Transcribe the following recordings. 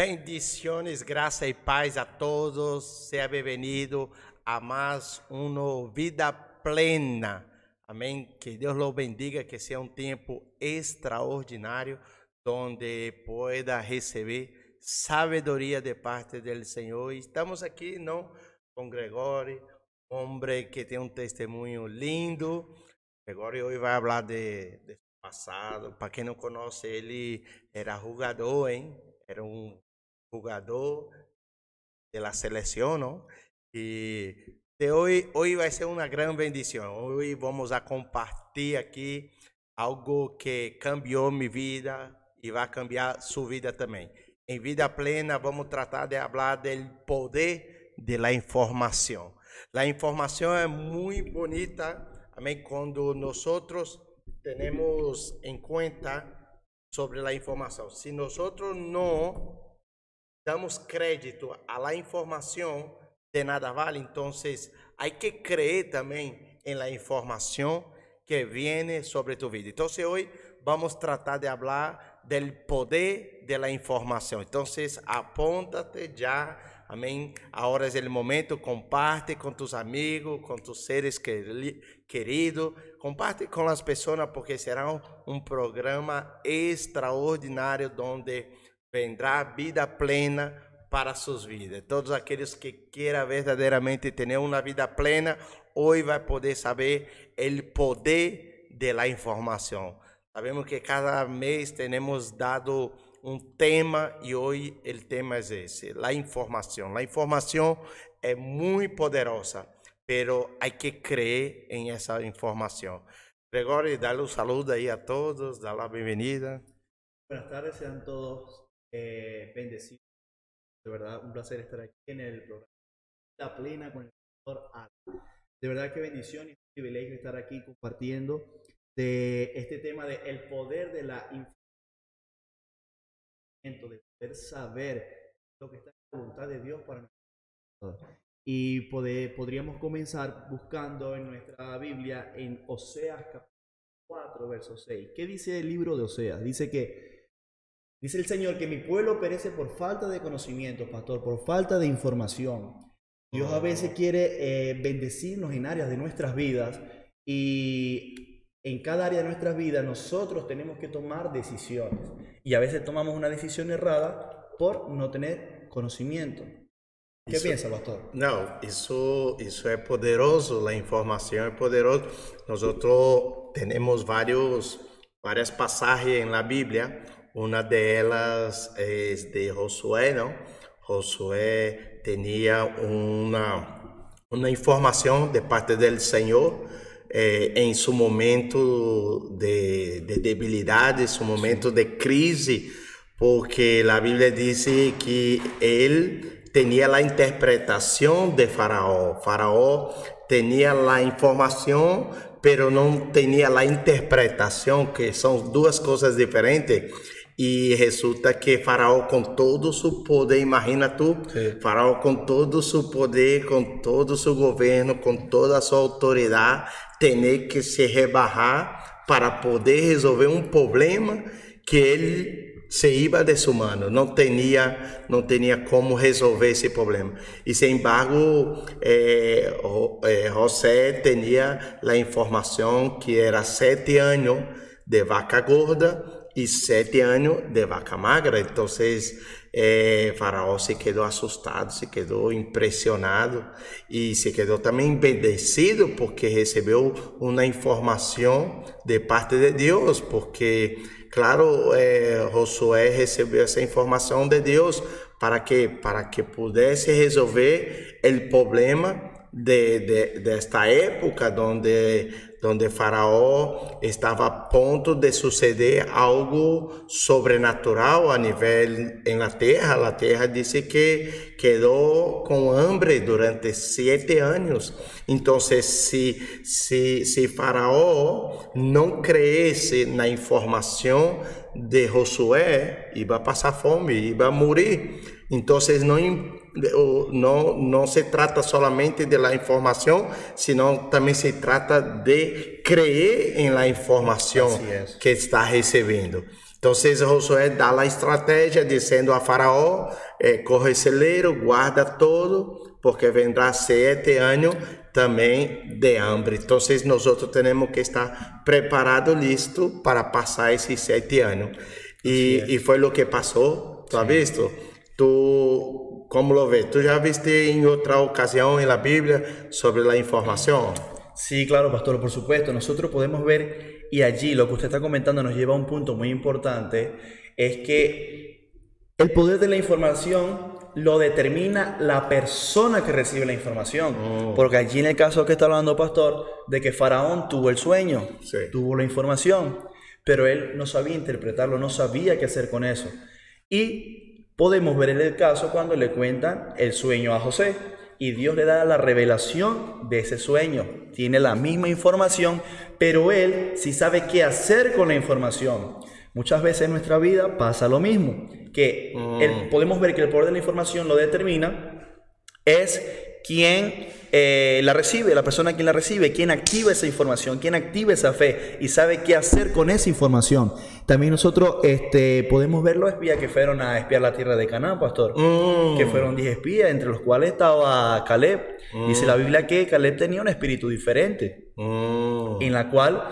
Bendiciones, graça e paz a todos. Seja bem-vindo a mais uma vida plena. Amém. Que Deus lo bendiga, que seja um tempo extraordinário, onde pueda receber sabedoria de parte do Senhor. Estamos aqui, não, com Gregório, homem que tem um testemunho lindo. Gregório hoje vai falar de, de passado. Para quem não conhece, ele era jogador, hein? Era um jogador da seleção, não? E de hoje, hoje vai ser uma grande bendição. Hoje vamos a compartilhar aqui algo que cambiou minha vida e vai cambiar sua vida também. Em vida plena, vamos tratar de falar do poder da informação. A informação é muito bonita, amém? Quando nós temos em conta sobre a informação. Se nós não damos crédito a la información, de nada vale. Entonces, hay que creer también en la información que viene sobre tu vida. Entonces, hoy vamos a tratar de hablar del poder de la información. Entonces, apóntate ya. Amén. Ahora es el momento. Comparte con tus amigos, con tus seres queridos. Comparte con las personas porque será un programa extraordinario donde vendrá vida plena para suas vidas. Todos aqueles que queiram verdadeiramente ter uma vida plena, hoje vai poder saber o poder da informação. Sabemos que cada mês temos dado um tema e hoje o tema é esse, a informação. A informação é muito poderosa, pero hay que crer em essa informação. Gregório, dá um saludo aí a todos, dá a bem-vinda. Buenas tardes, sejam todos eh, bendecido. De verdad, un placer estar aquí en el programa La Plena con el doctor Al. De verdad, qué bendición y privilegio estar aquí compartiendo de este tema de el poder de la información, de poder saber lo que está en la voluntad de Dios para nosotros. Y poder, podríamos comenzar buscando en nuestra Biblia en Oseas capítulo 4, verso 6. ¿Qué dice el libro de Oseas? Dice que Dice el Señor que mi pueblo perece por falta de conocimiento, pastor, por falta de información. Dios a veces quiere eh, bendecirnos en áreas de nuestras vidas y en cada área de nuestras vidas nosotros tenemos que tomar decisiones. Y a veces tomamos una decisión errada por no tener conocimiento. ¿Qué piensa, pastor? No, eso, eso es poderoso, la información es poderosa. Nosotros tenemos varios, varias pasajes en la Biblia una de ellas es de Josué, ¿no? Josué tenía una, una información de parte del Señor eh, en su momento de, de debilidad, en su momento de crisis, porque la Biblia dice que él tenía la interpretación de Faraón. Faraón tenía la información, pero no tenía la interpretación, que son dos cosas diferentes. E resulta que Faraó, com todo o seu poder, imagina tu, Sim. Faraó, com todo o seu poder, com todo o seu governo, com toda a sua autoridade, tem que se rebarrar para poder resolver um problema que ele se iba desumano, não tinha, não tinha como resolver esse problema. E, sem embargo, eh, José tinha a informação que era sete anos de vaca gorda y siete años de vaca magra. Entonces, eh, Faraón se quedó asustado, se quedó impresionado y se quedó también bendecido porque recibió una información de parte de Dios, porque, claro, eh, Josué recibió esa información de Dios para que, para que pudiese resolver el problema de, de, desta época onde, onde Faraó estava a ponto de suceder algo sobrenatural a nível em la terra. A terra disse que quedou com hambre durante sete anos. Então, se, se, se Faraó não cresce na informação de Josué, ia passar fome, ia morrer. Então, não no, no se trata solamente de la información, sino también se trata de creer en la información que está recibiendo. Então Josué dá a estratégia dizendo a Faraó: eh, corre celeiro, guarda todo, porque vendrá sete anos também de hambre. Então nós temos que estar preparados, listo para passar esses sete anos. E, e foi o que passou. Tu has visto? Tu, como lo ves? Tu já viste em outra ocasião na Bíblia sobre a informação? Sí, claro, pastor, por supuesto. Nosotros podemos ver, y allí lo que usted está comentando nos lleva a un punto muy importante, es que el poder de la información lo determina la persona que recibe la información. Oh. Porque allí en el caso que está hablando pastor, de que Faraón tuvo el sueño, Sí. tuvo la información, pero él no sabía interpretarlo, no sabía qué hacer con eso. Y podemos ver en el caso cuando le cuentan el sueño a José y Dios le da la revelación de ese sueño. Tiene la misma información, pero él sí sabe qué hacer con la información. Muchas veces en nuestra vida pasa lo mismo, que el- podemos ver que el poder de la información lo determina es quien eh, la recibe, la persona quien la recibe, quien activa esa información, quien activa esa fe y sabe qué hacer con esa información. También nosotros este, podemos ver los espías que fueron a espiar la tierra de Canaán, pastor. Mm. Que fueron 10 espías, entre los cuales estaba Caleb. Dice la Biblia que Caleb tenía un espíritu diferente Mm. en la cual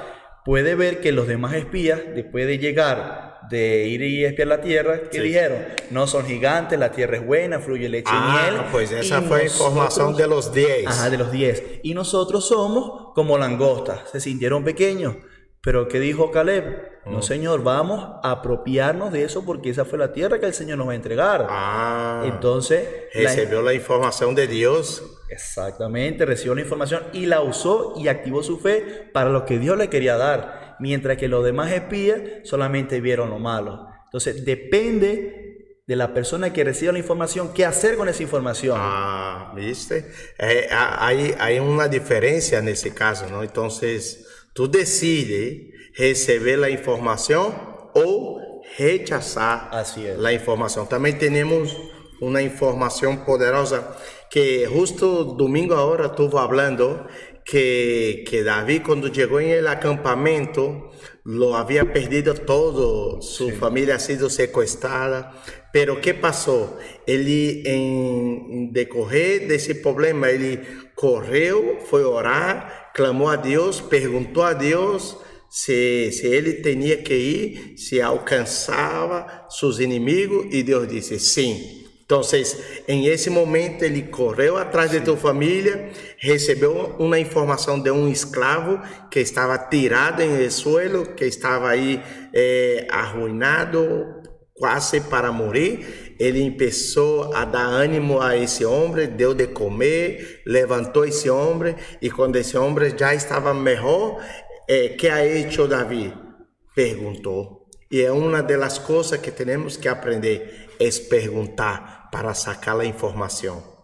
puede ver que los demás espías, después de llegar, de ir y espiar la tierra, ¿qué Sí. dijeron? No son gigantes, la tierra es buena, fluye leche y miel. Ah, pues esa Y fue información nosotros- de los 10. Ajá, de los 10. Y nosotros somos como langostas, se sintieron pequeños. Pero ¿qué dijo Caleb? No, Señor, vamos a apropiarnos de eso porque esa fue la tierra que el Señor nos va a entregar. Ah, Entonces, la- recibió la información de Dios. Exactamente, recibió la información y la usó y activó su fe para lo que Dios le quería dar, mientras que los demás espías solamente vieron lo malo. Entonces, depende de la persona que reciba la información, qué hacer con esa información. Ah, viste. Eh, hay, hay una diferencia en ese caso, ¿no? Entonces, tú decides eh, recibir la información o rechazar la información. También tenemos una información poderosa que justo domingo ahora estuvo hablando que, que Davi quando chegou em el acampamento lo havia perdido todo, sua família ha sido sequestrada, pero que passou? Ele em decorrer desse problema, ele correu, foi orar, clamou a Deus, perguntou a Deus se, se ele tinha que ir, se alcançava seus inimigos, e Deus disse sim. Então, em esse momento, ele correu atrás de tua família, recebeu uma informação de um escravo que estava tirado em el suelo, que estava aí eh, arruinado, quase para morrer. Ele começou a dar ânimo a esse homem, deu de comer, levantou esse homem, e quando esse homem já estava melhor, eh, que ha hecho Davi? Perguntou. E é uma das coisas que temos que aprender, é perguntar para sacar a informação.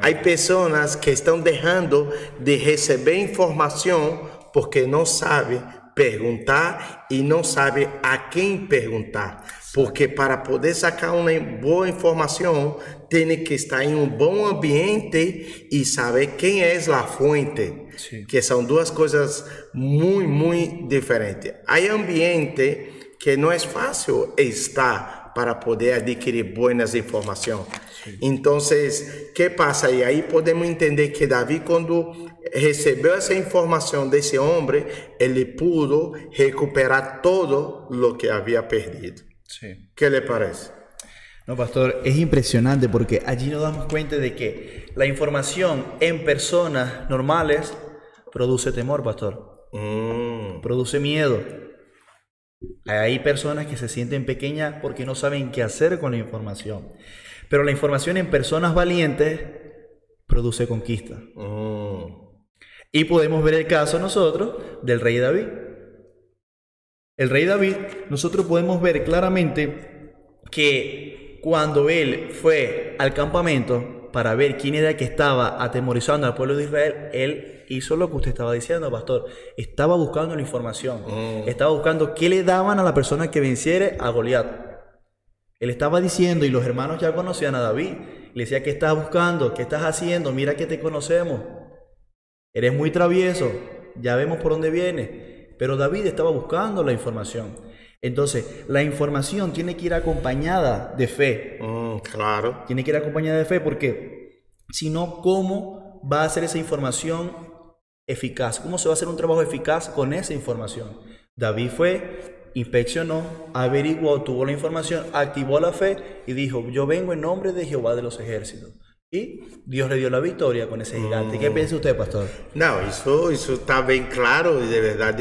Há pessoas que estão deixando de receber informação porque não sabem perguntar e não sabem a quem perguntar. Porque para poder sacar uma boa informação, tem que estar em um bom ambiente e saber quem é a fonte. Sim. Que são duas coisas muito, muito diferentes. Há ambiente que não é fácil estar para poder adquirir boas informações. Então, o que passa? E aí podemos entender que Davi, quando recebeu essa informação desse homem, ele pudo recuperar todo o que havia perdido. Sí. que lhe parece? No, pastor, es impresionante porque allí nos damos cuenta de que la información en personas normales produce temor, pastor. Hum, produce miedo. Hay personas que se sienten pequeñas porque no saben qué hacer con la información. Pero la información en personas valientes produce conquista. hum, Y podemos ver el caso nosotros del rey David. El rey David, nosotros podemos ver claramente que cuando él fue al campamento para ver quién era el que estaba atemorizando al pueblo de Israel, él hizo lo que usted estaba diciendo, pastor. Estaba buscando la información. Mm. Estaba buscando qué le daban a la persona que venciere a Goliat. Él estaba diciendo, y los hermanos ya conocían a David. Le decía, ¿qué estás buscando? ¿Qué estás haciendo? Mira que te conocemos. Eres muy travieso, ya vemos por dónde viene. Pero David estaba buscando la información. Entonces, la información tiene que ir acompañada de fe. Hum, claro. Tiene que ir acompañada de fe porque si no, ¿cómo va a ser esa información eficaz? ¿Cómo se va a hacer un trabajo eficaz con esa información? David fue, inspeccionó, averiguó, tuvo la información, activó la fe y dijo, yo vengo en nombre de Jehová de los ejércitos. Y Dios le dio la victoria con ese gigante. ¿Qué mm. piensa usted, pastor? No, eso, eso está bien claro y de verdad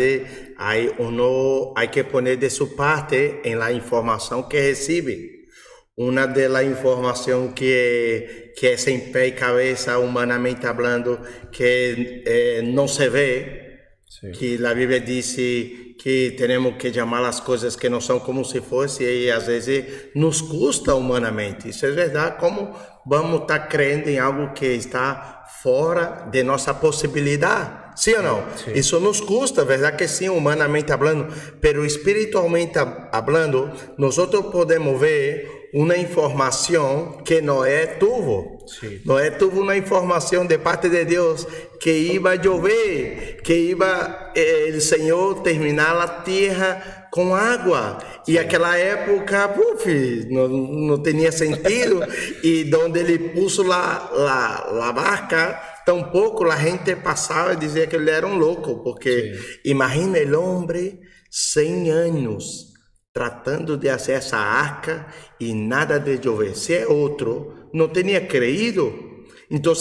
hay, uno, hay que poner de su parte en la información que recibe. Una de la información que, que es en pie y cabeza, humanamente hablando, que eh, no se ve, sí. que la Biblia dice que tenemos que llamar las cosas que no son como si fuese y a veces nos gusta humanamente. Isso é verdade, como vamos estar crendo em algo que está fora de nossa possibilidade? Sim ou não? Sim. Isso nos custa, verdade que sim, humanamente falando, pero espiritualmente falando, nós podemos ver uma informação que não é tuvo. Sim. Noé teve uma informação de parte de Deus que iba a chover, que iba eh, o Senhor terminar a terra com água. E aquela época, puf, não, não tinha sentido. e onde ele puso la, la, la barca, tampouco a gente passava e dizia que ele era um louco, porque imagina o homem 100 anos tratando de fazer essa arca e nada de chover. Se é outro, não tinha creído. Então,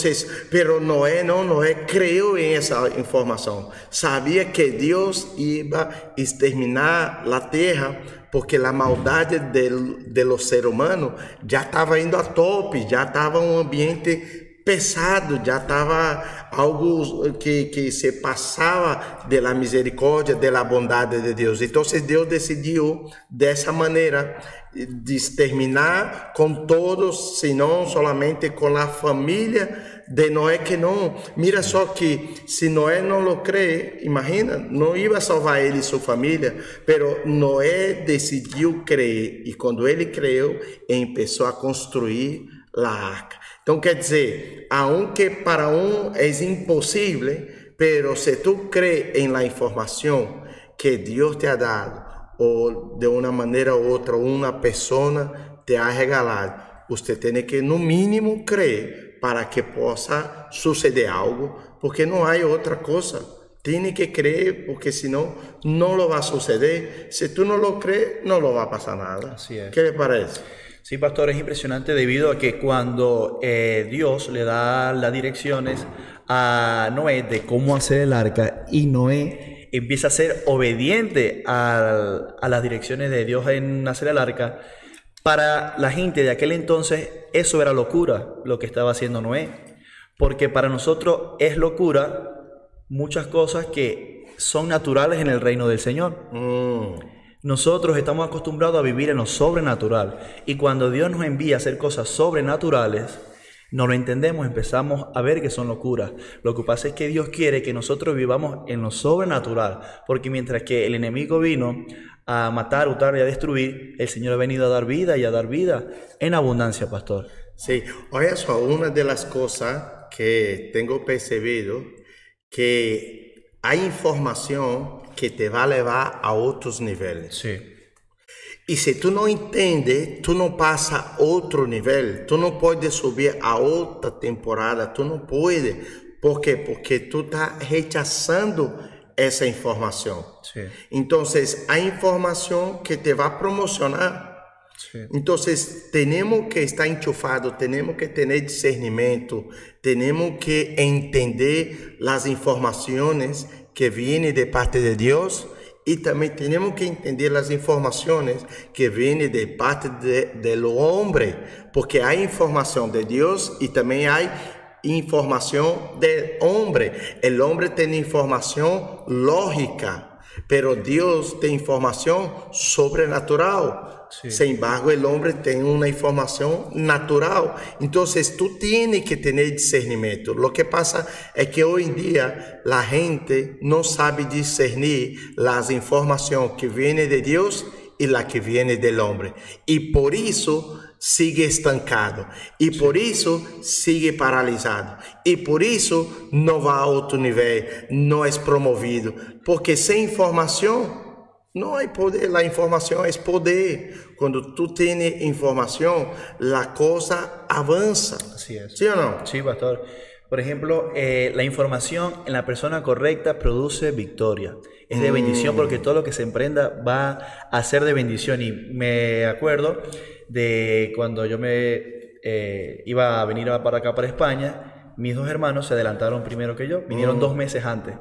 pero Noé não, Noé creu em essa informação. Sabia que Deus ia exterminar a terra porque a maldade del, de los ser humano já estava indo a tope, já estava um ambiente pesado, já estava algo que, que se passava da misericórdia, da bondade de Deus. Então Deus decidiu dessa maneira de exterminar com todos, senão somente com a família de Noé que não. Mira só que se Noé não lo crê, imagina, não ia salvar ele e sua família, pero Noé decidiu crer e quando ele creu, começou a construir a arca. Então quer dizer, aunque para um é impossível, pero se tu crê em la informação que Deus te ha dado, ou de uma maneira ou outra, uma pessoa te ha regalado, você tem que no mínimo crer para que possa suceder algo, porque não há outra coisa. Tem que crer, porque senão não lo vai suceder. Se tu não lo crees, não lo vai passar nada. Así es. ¿Qué le parece? Sí, pastor, es impresionante debido a que cuando eh, Dios le da las direcciones a Noé de cómo hacer el arca y Noé empieza a ser obediente al- a, las direcciones de Dios en hacer el arca, para la gente de aquel entonces eso era locura lo que estaba haciendo Noé, porque para nosotros es locura muchas cosas que son naturales en el reino del Señor. Hum, Nosotros estamos acostumbrados a vivir en lo sobrenatural y cuando Dios nos envía a hacer cosas sobrenaturales, no lo entendemos, empezamos a ver que son locuras. Lo que pasa es que Dios quiere que nosotros vivamos en lo sobrenatural, porque mientras que el enemigo vino a matar, hurtar y a destruir, el Señor ha venido a dar vida y a dar vida en abundancia, pastor. sim. Olha só, uma das coisas que tenho percebido que a informação que te vai levar a outros níveis. Sí. E se tu não entende, tu não passa outro nível, tu não pode subir a outra temporada, tu não pode. Por quê? Porque tu está rechaçando essa informação. Sí. Então, a informação que te vai promocionar. Então, temos que estar enchufados, temos que ter discernimento, temos que entender as informações que viene de parte de Dios y también tenemos que entender las informaciones que vienen de parte de, del hombre, porque hay información de Dios y también hay información del hombre. El hombre tiene información lógica, pero Deus tem informação sobrenatural. Sí. Sin embargo, el hombre tiene una información natural. Entonces, tú tienes que tener discernimiento. Lo que pasa es que hoy en día la gente no sabe discernir las informaciones que vienen de Dios y las que vienen del hombre. Y por eso sigue estancado. Y por eso sigue paralisado. Y por eso no va a otro nivel, no es promovido. Porque sin información não há poder, a informação é poder. Quando tu tens informação, a coisa avança. Así es. Sim ou não? Sí, pastor. Por ejemplo, eh, la información en la persona correcta produce victoria. Es de bendición porque todo lo que se emprenda va a ser de bendición. Y me acuerdo de cuando yo me eh, iba a venir para acá, para España, mis dos hermanos se adelantaron primero que yo, vinieron dos meses antes.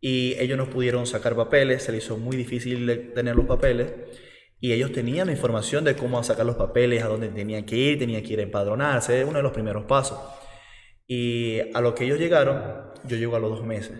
Y ellos no pudieron sacar papeles, se les hizo muy difícil tener los papeles. Y ellos tenían la información de cómo sacar los papeles, a dónde tenían que ir, tenían que ir a empadronarse, uno de los primeros pasos. Y a lo que ellos llegaron, yo llego a los dos meses.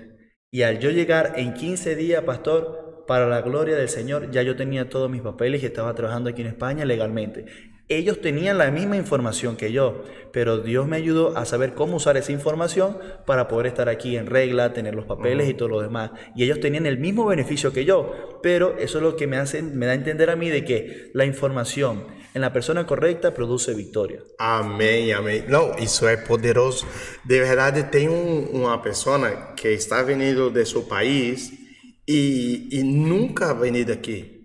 Y al yo llegar en 15 días, pastor, para la gloria del Señor, ya yo tenía todos mis papeles y estaba trabajando aquí en España legalmente. Ellos tenían la misma información que yo, pero Dios me ayudó a saber cómo usar esa información para poder estar aquí en regla, tener los papeles y todo lo demás. Y ellos tenían el mismo beneficio que yo, pero eso es lo que me hace, me da a entender a mí de que la información en la persona correcta produce victoria. Amém, amém. Não, isso é poderoso. De verdade, tem um, uma pessoa que está vindo de seu país e nunca venido aqui.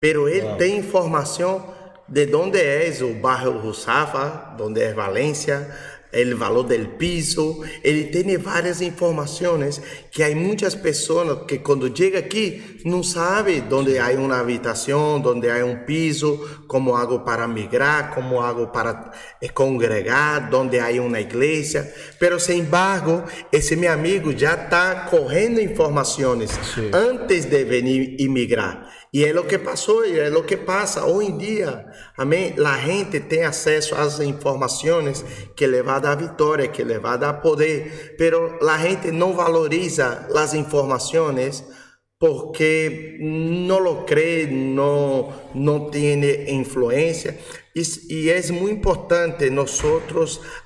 Pero Uau. tem informação de onde é o bairro Rusafa, onde é Valência, o valor do piso. Ele tem várias informações que há muitas pessoas que quando chega aqui não sabe onde há uma habitação, onde há um piso, como hago para migrar, como hago para eh, congregar, onde há uma igreja. Pero sem embargo, esse meu amigo já está correndo informações antes de venir imigrar. E é o que passou, e é o que passa hoje em dia. Amém? A gente tem acesso às informações que levam à vitória, que levam a poder, pero a gente não valoriza as informações porque não lo cree, não, não tem influência. E, e é muito importante nós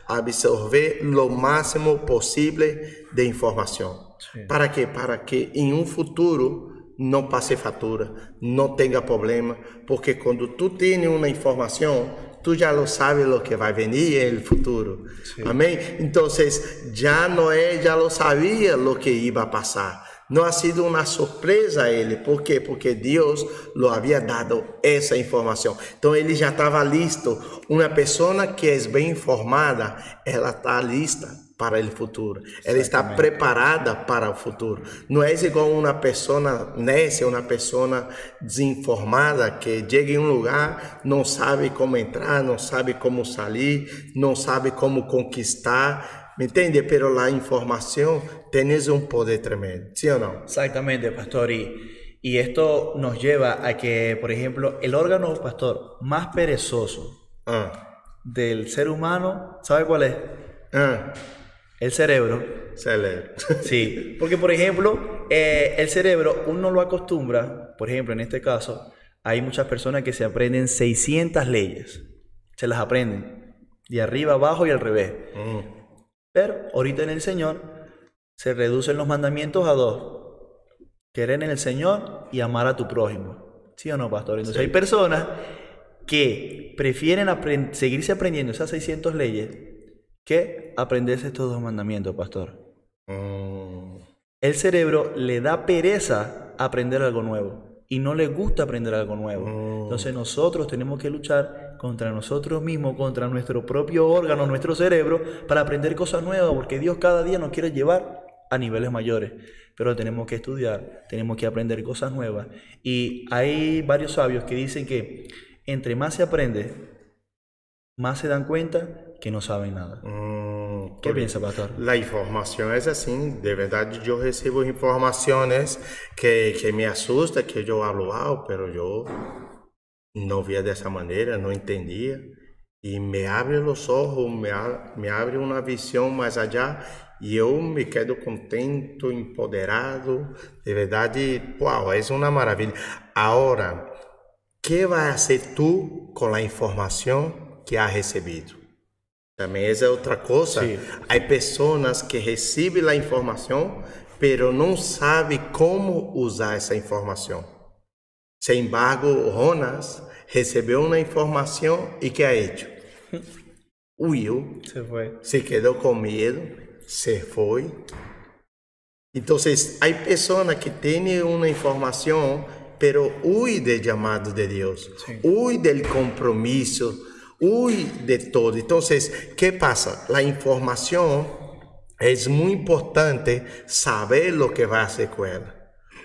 absorver o máximo possível de informação. Para quê? Para que em um futuro não passe fatura, não tenha problema, porque quando tu tens uma informação, tu já lo sabes o que vai venir no futuro. Amém? Então, já Noé já lo sabia o que ia passar. Não ha sido uma surpresa a ele. Por quê? Porque Deus lo havia dado essa informação. Então ele já estava listo. Uma pessoa que é bem informada, ela está lista para o futuro. Ela está Exatamente. preparada para o futuro. Não é igual uma pessoa nessa, uma pessoa desinformada que chega em um lugar, não sabe como entrar, não sabe como sair, não sabe como conquistar. ¿Me entiende? Pero la información tienes un poder tremendo, ¿sí o no? Exactamente, pastor. Y, y esto nos lleva a que, por ejemplo, el órgano, pastor, más perezoso Ah, del ser humano, ¿sabe cuál es? ah, El cerebro. Sí, porque por ejemplo, eh, el cerebro uno lo acostumbra, por ejemplo, en este caso, hay muchas personas que se aprenden 600 leyes, se las aprenden, de arriba abajo y al revés. Mm, Pero ahorita en el Señor se reducen los mandamientos a dos, querer en el Señor y amar a tu prójimo. ¿Sí o no, pastor? Entonces Sí. hay personas que prefieren seguirse aprendiendo esas 600 leyes que aprenderse estos dos mandamientos, pastor. mm. El cerebro le da pereza aprender algo nuevo y no le gusta aprender algo nuevo. Mm. Entonces nosotros tenemos que luchar contra nosotros mismos, contra nuestro propio órgano, nuestro cerebro, para aprender cosas nuevas, porque Dios cada día nos quiere llevar a niveles mayores. Pero tenemos que estudiar, tenemos que aprender cosas nuevas. Y hay varios sabios que dicen que entre más se aprende, más se dan cuenta que no saben nada. Mm, ¿Qué por- piensa, pastor? La información es así, de verdad yo recibo informaciones que, que me asusta, que yo hablo, wow, pero yo no veía de esa manera, no entendía. Y me abre los ojos, me, a- me abre una visión más allá y yo me quedo contento, empoderado. De verdad, wow, es una maravilla. Ahora, ¿qué vas a hacer tú con la información que has recibido? Também essa é outra coisa. Há pessoas que recebem a informação, pero não sabem como usar essa informação. Sem embargo, Jonas recebeu uma informação e que ha hecho? Huyó, Se fue. se quedou com medo, se foi. Então, há pessoas que têm uma informação, pero huye del llamado de Dios, huye del compromiso, huye de todo. Entonces, ¿qué pasa? La información es muy importante saber lo que va a hacer con ella.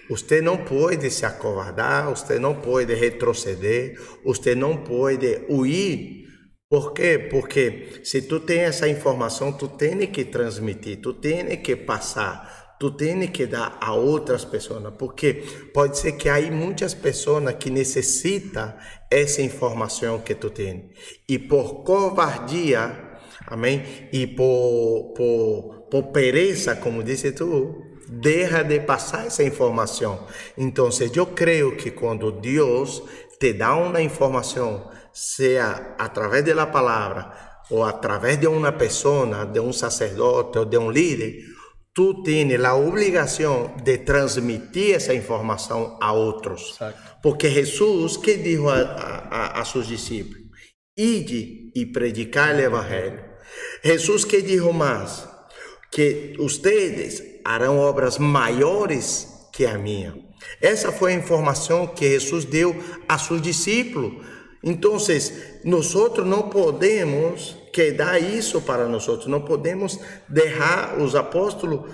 Usted não pode se acovardar, você não pode retroceder, você não pode huir. Por quê? Porque se tu tem essa informação, tu tem que transmitir, tu tem que passar, tu tem que dar a outras pessoas, porque pode ser que há muitas pessoas que necessitam essa informação que tu tem. E por covardia, amém? E por, por, por pereza, como disse tu, deja de passar essa informação. Então, eu creio que quando Deus te dá uma informação, seja através da palavra ou através de uma pessoa, de um sacerdote ou de um líder, tu tens a obrigação de transmitir essa informação a outros. Exacto. Porque Jesus, que disse a, a, a seus discípulos? Ide e predicar o evangelho. Jesus que disse mais? Que vocês harão obras maiores que a minha. Essa foi a informação que Jesus deu a seus discípulos. Então, nós não podemos quedar isso para nós, não podemos deixar os apóstolos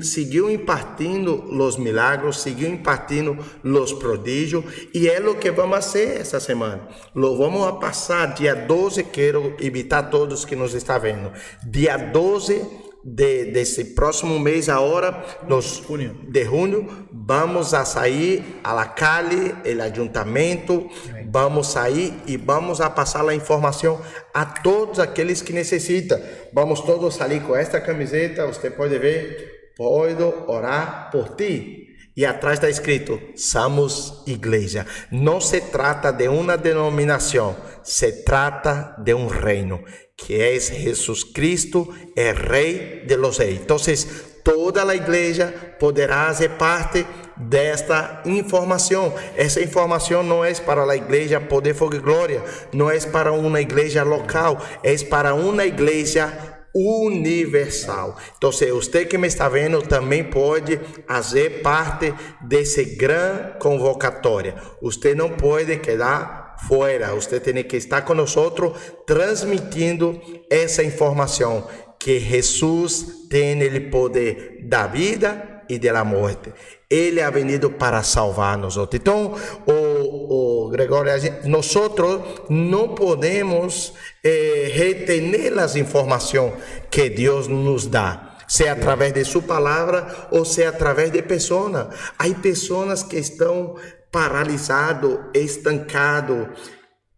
seguiu impartindo os milagros, seguiu impartindo os prodígios, e é o que vamos fazer essa semana. Lo vamos a passar dia 12, quero invitar todos que nos estão vendo. Dia 12 de, desse próximo mês agora, nos, de junho, vamos a sair a la calle, el ayuntamiento, vamos sair e vamos a passar a informação a todos aqueles que necessitam. Vamos todos sair com esta camiseta, você pode ver, posso orar por ti. E atrás está escrito: Somos igreja. Não se trata de uma denominação, se trata de um reino que es Jesucristo, el Rey de los Reyes. Entonces, toda la iglesia podrá ser parte desta informação. Essa informação não é para a igreja Poder Fogo e Glória, não é para uma igreja local, é para uma igreja universal. Então, se você que me está vendo também pode fazer parte desse grande convocatória. Você não pode quedar fora. Você tem que estar nós transmitindo essa informação que Jesus tem o poder da vida e da morte. Ele é venido para salvar nós. Então, o, o Gregório, nós não podemos eh, retener as informações que Deus nos dá seja através de sua palavra ou seja através de pessoas. Há pessoas que estão paralisado, estancado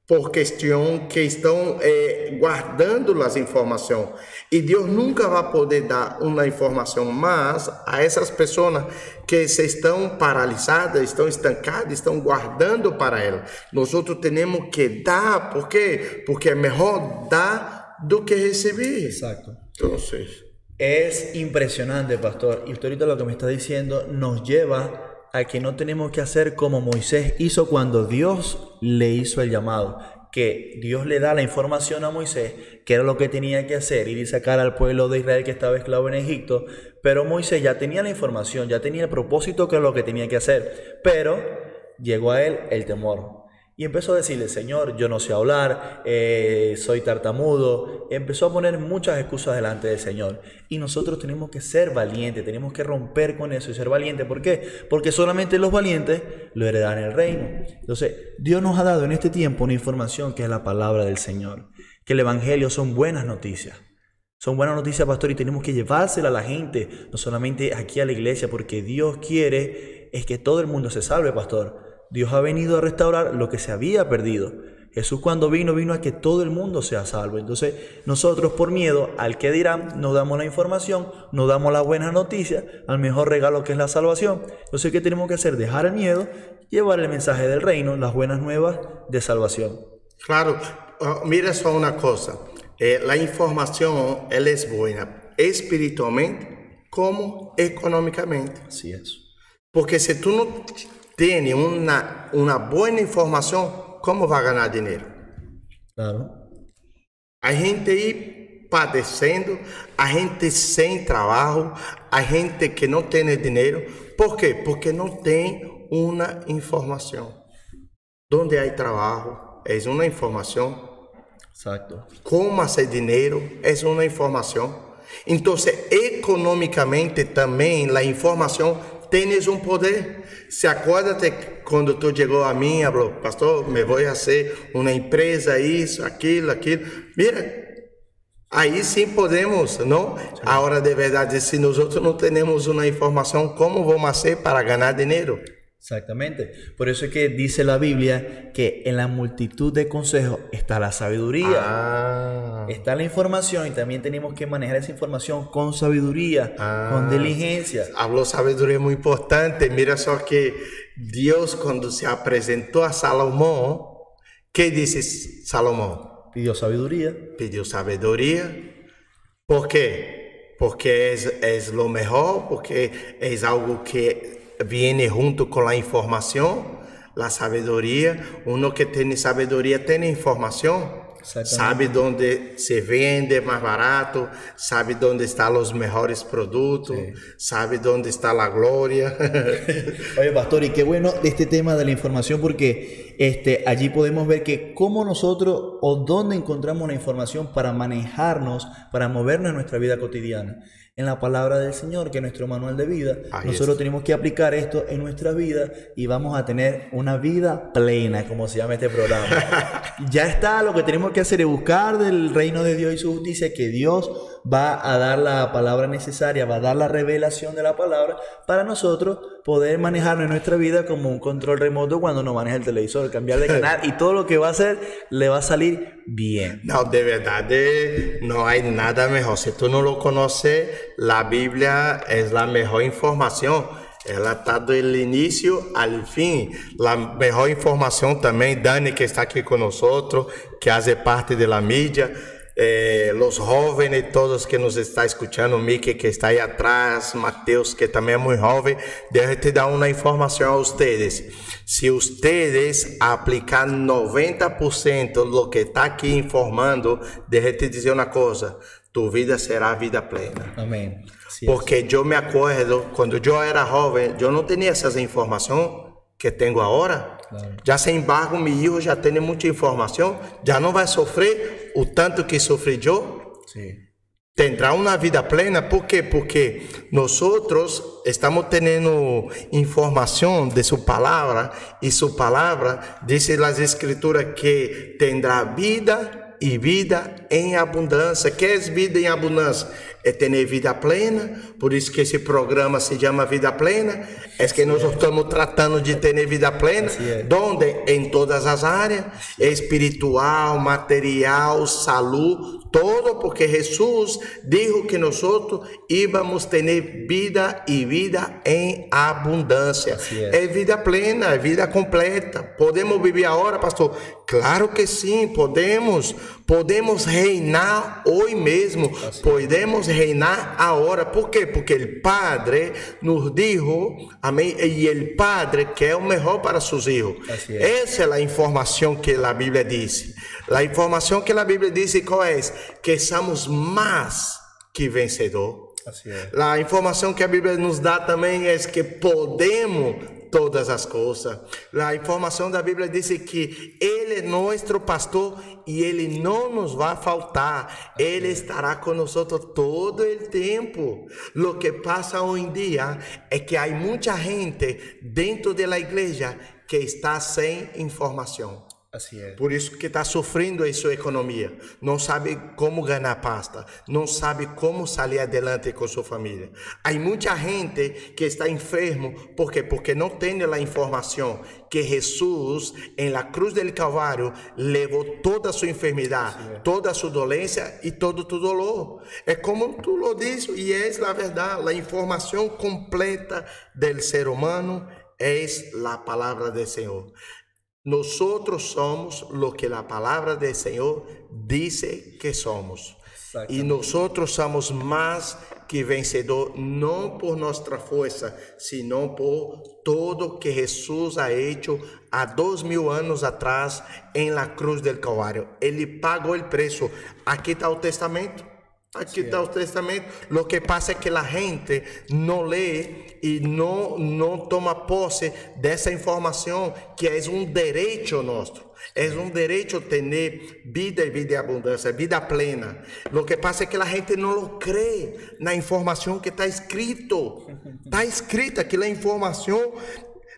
por questão que estão eh, guardando as informações. E Deus nunca vai poder dar uma informação mais a essas pessoas que se estão paralisadas, estão estancadas, estão guardando para ela. Nós outros temos que dar, por quê? Porque é melhor dar do que receber. Exacto. Entonces, es impresionante, pastor. Y usted ahorita lo que me está diciendo nos lleva a que no tenemos que hacer como Moisés hizo cuando Dios le hizo el llamado, que Dios le da la información a Moisés, que era lo que tenía que hacer, ir y sacar al pueblo de Israel que estaba esclavo en Egipto, pero Moisés ya tenía la información, ya tenía el propósito que es lo que tenía que hacer, pero llegó a él el temor. Y empezó a decirle, Señor, yo no sé hablar, eh, soy tartamudo. Empezó a poner muchas excusas delante del Señor. Y nosotros tenemos que ser valientes, tenemos que romper con eso y ser valientes. ¿Por qué? Porque solamente los valientes lo heredan el reino. Entonces, Dios nos ha dado en este tiempo una información que es la palabra del Señor. Que el Evangelio son buenas noticias. Son buenas noticias, pastor, y tenemos que llevársela a la gente, no solamente aquí a la iglesia, porque Dios quiere es que todo el mundo se salve, pastor. Dios ha venido a restaurar lo que se había perdido. Jesús cuando vino, vino a que todo el mundo sea salvo. Entonces nosotros por miedo al que dirán, nos damos la información, nos damos la buena noticia, al mejor regalo que es la salvación. Entonces, ¿qué tenemos que hacer? Dejar el miedo, llevar el mensaje del reino, las buenas nuevas de salvación. Claro, uh, mira solo una cosa, eh, la información él es buena, espiritualmente como económicamente. Así es. Porque si tú no tem uma, uma boa informação, como vai ganhar dinheiro? Claro. A gente aí padecendo, a gente sem trabalho, a gente que não tem dinheiro. Por quê? Porque não tem una información. Donde hay trabajo es una información. Exacto. Cómo hacer dinero es una información. Entonces, económicamente también la información tienes un poder. Se acuérdate cuando tú llegó a mí, habló, pastor, me voy a hacer una empresa, eso, aquilo, aquilo. Mira, Aí sim podemos, não? Agora, de verdade, se nós não temos uma informação, como vamos fazer para ganhar dinheiro? Exactamente. Por eso es que dice la Biblia que en la multitud de consejos está la sabiduría. Ah, Está la información y también tenemos que manejar esa información con sabiduría, Ah. con diligencia. Hablou sabedoria muito importante. Mira só que Deus, quando se apresentou a Salomão, que disse Salomão? Pidió sabiduría. Pediu sabedoria. Por quê? Porque é, é o melhor, porque é algo que vem junto com a informação, a sabedoria. Uno que sabedoria tem informação. Exatamente. Sabe onde se vende mais barato, sabe onde estão os melhores produtos, sabe onde está a glória. Oye, pastor, y qué bueno este tema de la información porque este, allí podemos ver que cómo nosotros o dónde encontramos la información para manejarnos, para movernos en nuestra vida cotidiana. En la palabra del Señor, que es nuestro manual de vida, Ahí nosotros tenemos que aplicar esto en nuestra vida y vamos a tener una vida plena, como se llama este programa. ya está, lo que tenemos que hacer es buscar del reino de Dios y su justicia, que Dios va a dar la palabra necesaria, va a dar la revelación de la palabra para nosotros poder manejarnos en nuestra vida como un control remoto cuando nos maneja el televisor, cambiar de canal y todo lo que va a hacer le va a salir bien. Não, de verdade, não há nada melhor. Se tu não lo conheces, a Bíblia é a melhor informação. Ela está do início ao fim. A melhor informação também, Dani, que está aqui conosco, que faz parte da mídia. Eh, los jóvenes, todos que nos está escuchando, Miki que está aí atrás, Mateus que também é muito jovem, deixa te dar uma informação a ustedes. Se ustedes aplicar 90% do que está aqui informando, deixa te dizer uma coisa, tu vida será vida plena. Amén. Así es. Porque eu me acuerdo, quando eu era jovem, eu não tinha essas informações que tenho agora. Claro. Já sem embargo, meu filho já tem muita informação, já não vai sofrer o tanto que sofri eu. Sí. Tendrá uma vida plena, por quê? Porque nós estamos tendo informação de sua palavra e sua palavra diz nas escrituras que tendrá vida e vida em abundância. Que é vida em abundância? É ter vida plena, por isso que esse programa se chama Vida Plena. É que nós estamos tratando de ter vida plena, Assim é. donde em todas as áreas, espiritual, material, saúde, todo, porque Jesus dijo que nós íbamos ter vida e vida em abundância. Assim é. É vida plena, é vida completa. Podemos viver agora, pastor? Claro que sim, podemos. Podemos reinar hoje mesmo. Podemos reinar agora. Por quê? Porque o Padre nos dijo, amém? E o Padre quer o melhor para seus filhos. Assim é. Essa é a informação que a Bíblia diz. A informação que a Bíblia diz qual é? Que somos mais que vencedor. Así es. A informação que a Bíblia nos dá também é que podemos todas as coisas. A informação da Bíblia diz que Ele é nosso pastor e Ele não nos vai faltar. Ele estará conosco todo o tempo. Lo que passa hoje em dia é que há muita gente dentro da igreja que está sem informação. Así es. Por isso que está sofrendo em sua economia. Não sabe como ganhar pasta. Não sabe como sair adelante com sua família. Há muita gente que está enfermo. Por quê? Porque não tem a informação que Jesus, em la cruz del Calvário, levou toda a sua enfermidade, toda a sua dolência e todo o dolor. É como tu lo diz, e é a verdade. A informação completa do ser humano é a palavra do Senhor. Nosotros somos lo que la palabra del Señor dice que somos. Y nosotros somos más que vencedor, no por nuestra fuerza, sino por todo que Jesús ha hecho há dois mil anos atrás em la cruz del Calvário. Ele pagou o preço. Aqui está o testamento. Aqui está o testamento. Lo que passa é que a gente não lê e não, não toma posse dessa informação que é um direito nosso. É um direito ter vida e vida em abundância, vida plena. Lo que passa é que a gente não crê na informação que está escrito. Está escrita que a informação,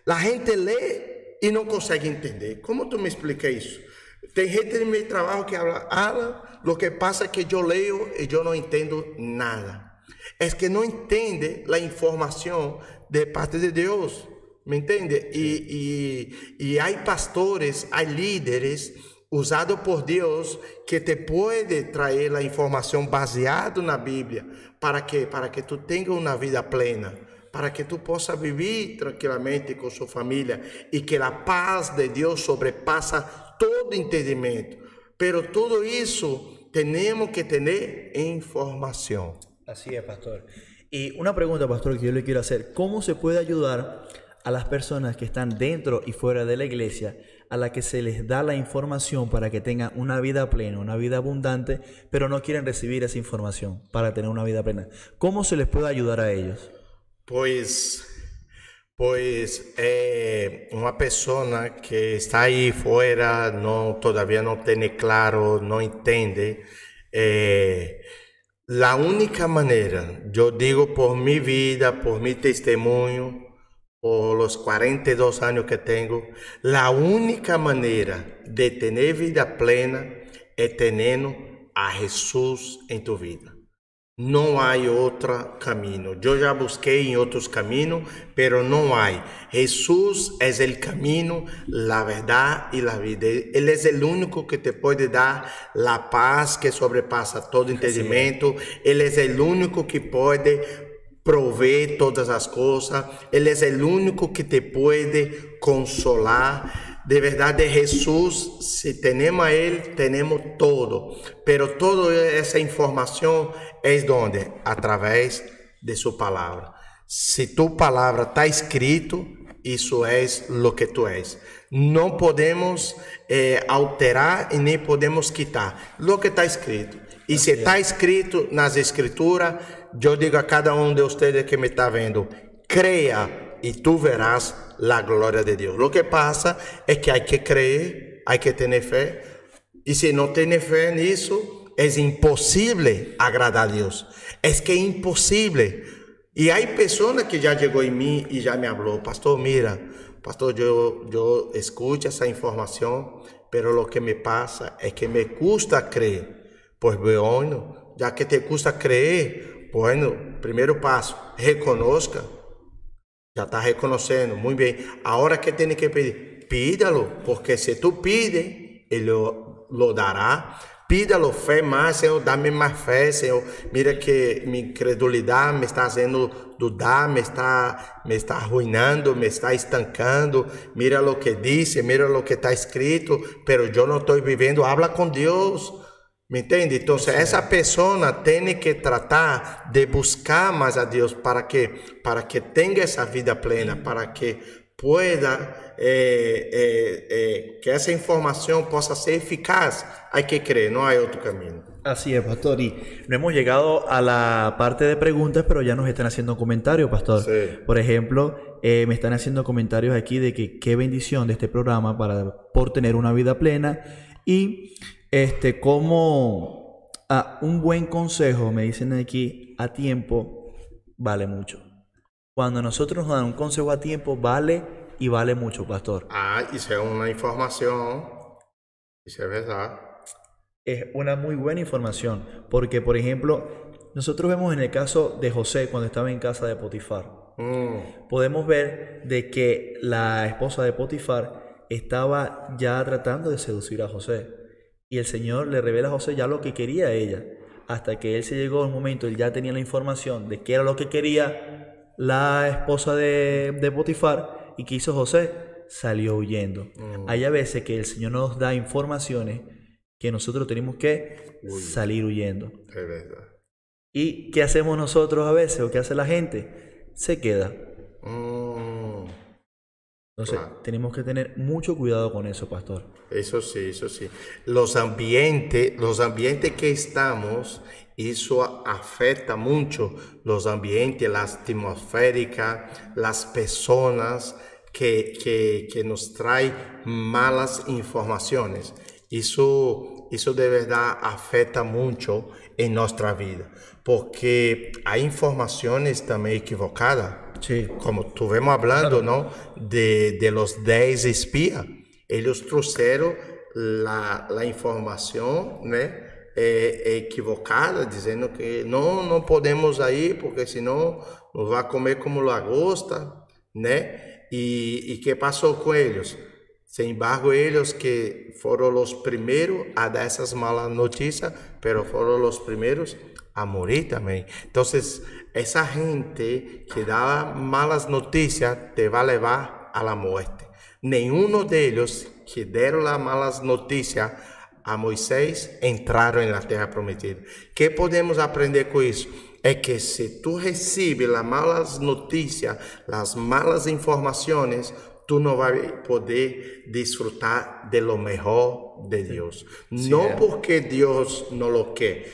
a gente lê e não consegue entender. Como tu me explica isso? Tem gente no meu trabalho que habla, Alan, lo que pasa es que yo leo y yo no entiendo nada. Es que no entiende la información de parte de Dios. ¿Me entiende? Y, y, y hay pastores, hay líderes usados por Dios que te puede traer la información baseada en la Biblia para que para que tú tengas una vida plena, para que tú puedas vivir tranquilamente con su familia y que la paz de Dios sobrepasa todo entendimento. Pero todo eso tenemos que tener información. Así es, pastor. Y una pregunta, pastor, que yo le quiero hacer. ¿Cómo se puede ayudar a las personas que están dentro y fuera de la iglesia, a la que se les da la información para que tengan una vida plena, una vida abundante, pero no quieren recibir esa información para tener una vida plena? ¿Cómo se les puede ayudar a ellos? Pues Pois é uma pessoa que está aí fora, não todavia não tem claro, não entende. É, a única maneira, eu digo por minha vida, por meu testemunho, por os 42 anos que tenho, a única maneira de ter vida plena é tendo a Jesus em tua vida. Não há outro caminho. Eu já busquei em outros caminhos, pero não há. Jesus é o caminho, a verdade e a vida. Ele é o único que te pode dar a paz que sobrepassa todo entendimento. Ele é o único que pode prover todas as coisas. Ele é o único que te pode consolar de verdade Jesus, se temos a Ele, temos todo. Pero toda essa informação é de onde? Através de Sua palavra. Se tu palavra está escrito, isso é o que tu és. Não podemos eh, alterar e nem podemos quitar o que está escrito. E se está escrito nas escrituras, eu digo a cada um de vocês que me está vendo, creia y tú verás la gloria de Dios. Lo que pasa es que hay que creer, hay que fe. Y si no tienes fe en eso, es imposible agradar a Dios. Es que es imposible. Y hay personas que ya llegó en mí y ya me habló, pastor, mira, pastor, yo, yo escucho esa información, pero lo que me pasa es que me gusta creer. Pues bueno, ya que te gusta creer, bueno, primeiro passo, reconozca já está reconhecendo, muito bem. A hora que tem que pedir, pídalo, porque se tu pide, ele lo dará. Pídalo, fé mais, Senhor, dá-me mais fé, Senhor. Mira que minha incredulidade me está fazendo dudar, me está, me está arruinando, me está estancando. Mira o que disse, mira o que está escrito, pero eu não estou vivendo. Habla com Deus. ¿Me entiende? Entonces esa persona tiene que tratar de buscar más a Dios para que, para que tenga esa vida plena, para que pueda, eh, eh, eh, que esa información pueda ser eficaz. Hay que creer, no hay otro camino. Así es, pastor. Y no hemos llegado a la parte de preguntas, pero ya nos están haciendo comentarios, pastor. Por ejemplo, me están haciendo comentarios aquí de que qué bendición de este programa para, por tener una vida plena. Y este, como a un buen consejo, me dicen aquí, a tiempo, vale mucho. Cuando nosotros nos dan un consejo a tiempo, vale y vale mucho, pastor. Ah, y sea una información, y es verdad. Es una muy buena información, porque por ejemplo, nosotros vemos en el caso de José cuando estaba en casa de Potifar, mm. podemos ver de que la esposa de Potifar estaba ya tratando de seducir a José. Y el Señor le revela a José ya lo que quería ella. Hasta que él se llegó a un momento, él ya tenía la información de qué era lo que quería la esposa de, de Potifar. ¿Y que hizo José? Salió huyendo. Mm. Hay a veces que el Señor nos da informaciones que nosotros tenemos que salir huyendo. ¿Y qué hacemos nosotros a veces o qué hace la gente? Se queda. Mm. Entonces, tenemos que tener mucho cuidado con eso, pastor. Eso sí, eso sí. Los ambientes, los ambientes que estamos eso afecta mucho los ambientes, la atmosférica, las personas que, que, nos trae malas informaciones. Eso, eso de verdad afecta mucho en nuestra vida, porque hay informaciones también equivocadas. Sí. Como estuvimos hablando, ¿no? De, de los 10 espías. Ellos trajeron la, la información, ¿no? Né? eh, equivocada, dizendo que não, não podemos ir porque senão nos vai comer como lagosta, né? E, e que passou com eles? Sin embargo, eles que foram os primeiros a dar essas malas notícias, pero foram os primeiros a morir também. Então, essa gente que dá malas notícias te vai levar la muerte. Nenhum deles que deram as malas notícias a Moisés entraram na terra prometida. que podemos aprender com isso? É que se tu recebes as malas notícias, as malas informações, tu não vai poder desfrutar de lo mejor de Deus. Não porque Deus não lo quer,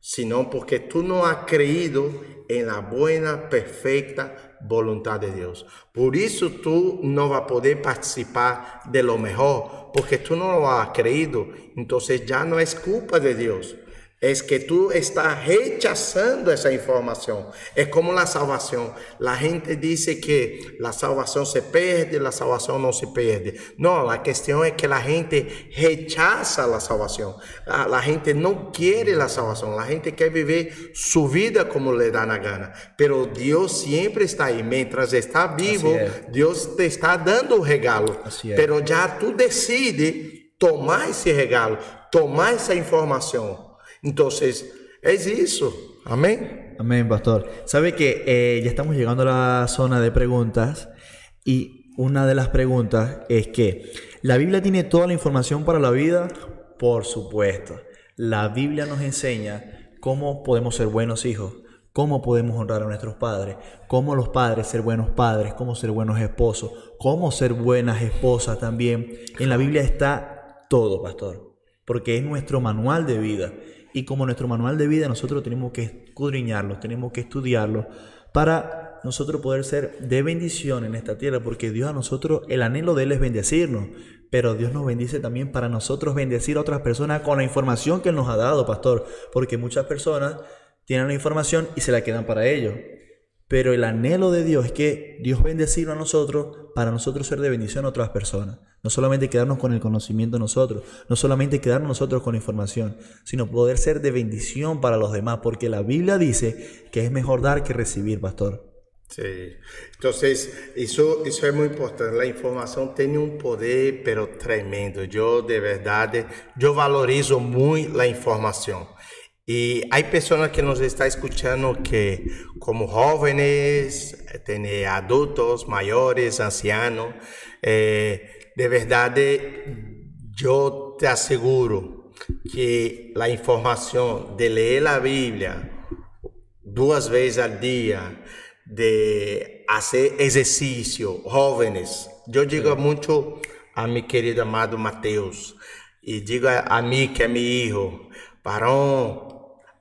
senão porque tu não has creído em la buena, perfeita voluntad de Dios. Por eso tú no vas a poder participar de lo mejor, porque tú no lo has creído. Entonces ya no es culpa de Dios. É que tu estás rechazando essa informação. É como a salvação. A gente diz que a salvação se perde, a salvação não se perde. Não, a questão é que a gente rechaza a salvação. A, a gente não quer a salvação. A gente quer viver sua vida como lhe dá na gana. Pero Deus sempre está aí. Mientras está vivo, Deus te está dando o regalo. Pero já tu decide tomar esse regalo, tomar essa informação. Entonces, es eso. Amén. Amén, pastor. Sabe que eh, ya estamos llegando a la zona de preguntas y una de las preguntas es que ¿la Biblia tiene toda la información para la vida? Por supuesto. La Biblia nos enseña cómo podemos ser buenos hijos, cómo podemos honrar a nuestros padres, cómo los padres ser buenos padres, cómo ser buenos esposos, cómo ser buenas esposas también. En la Biblia está todo, pastor, porque es nuestro manual de vida. Y como nuestro manual de vida, nosotros tenemos que escudriñarlo, tenemos que estudiarlo para nosotros poder ser de bendición en esta tierra, porque Dios a nosotros, el anhelo de Él es bendecirnos, pero Dios nos bendice también para nosotros bendecir a otras personas con la información que Él nos ha dado, pastor, porque muchas personas tienen la información y se la quedan para ellos. Pero el anhelo de Dios es que Dios bendecirnos a nosotros para nosotros ser de bendición a otras personas. No solamente quedarnos con el conocimiento nosotros, no solamente quedarnos nosotros con información, sino poder ser de bendición para los demás, porque la Biblia dice que es mejor dar que recibir, pastor. Sí. Entonces, eso, eso es muy importante. La información tiene un poder, pero tremendo. Yo, de verdad, yo valorizo muy la información. Y hay personas que nos están escuchando que como jóvenes, tiene adultos, mayores, ancianos, eh, de verdad yo te aseguro que la información de leer la Biblia duas vezes al día, de hacer ejercicio, jóvenes. Yo digo mucho a mi querido amado Mateus y digo a, a mí que es mi hijo, varón,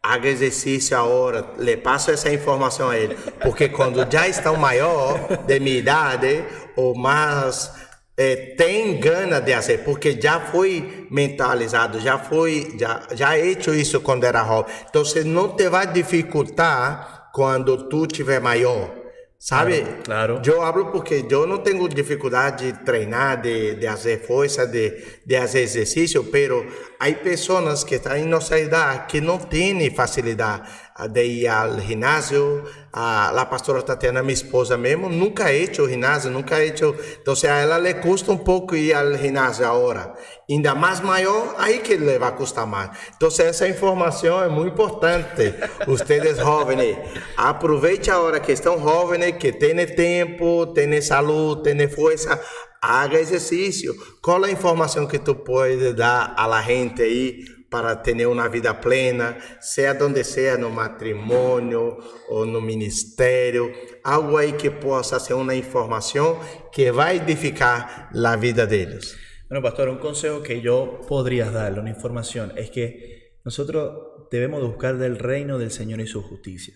haga exercício agora, le passo essa informação a ele, porque quando já estão maior de minha idade ou mais é, tem gana de fazer, porque já foi mentalizado, já foi, já já hecho isso quando era jovem. Então você não te vai dificultar quando tu tiver maior. Sabe? Claro. Eu hablo porque eu não tenho dificuldade de treinar, de, de fazer força, de, de fazer exercício, pero há pessoas que estão em nossa idade que não têm facilidade de ir ao ginásio. A, a pastora Tatiana, minha esposa mesmo, nunca ha hecho ginásio, nunca ha hecho. Então, a ela le custa um pouco ir ao ginásio agora. Ainda mais maior, aí que le vai custar mais. Então, essa informação é muito importante. Ustedes jovens, aproveite a hora que estão jovens, que têm tempo, têm saúde, têm força. Haga exercício. Qual a informação que tu pode dar la gente aí para ter uma vida plena, seja onde seja, no matrimônio ou no ministério, algo aí que possa ser uma informação que vai edificar a vida deles. Bueno, pastor, un consejo que yo podría darle, una información, es que nosotros debemos buscar del reino del Señor y su justicia.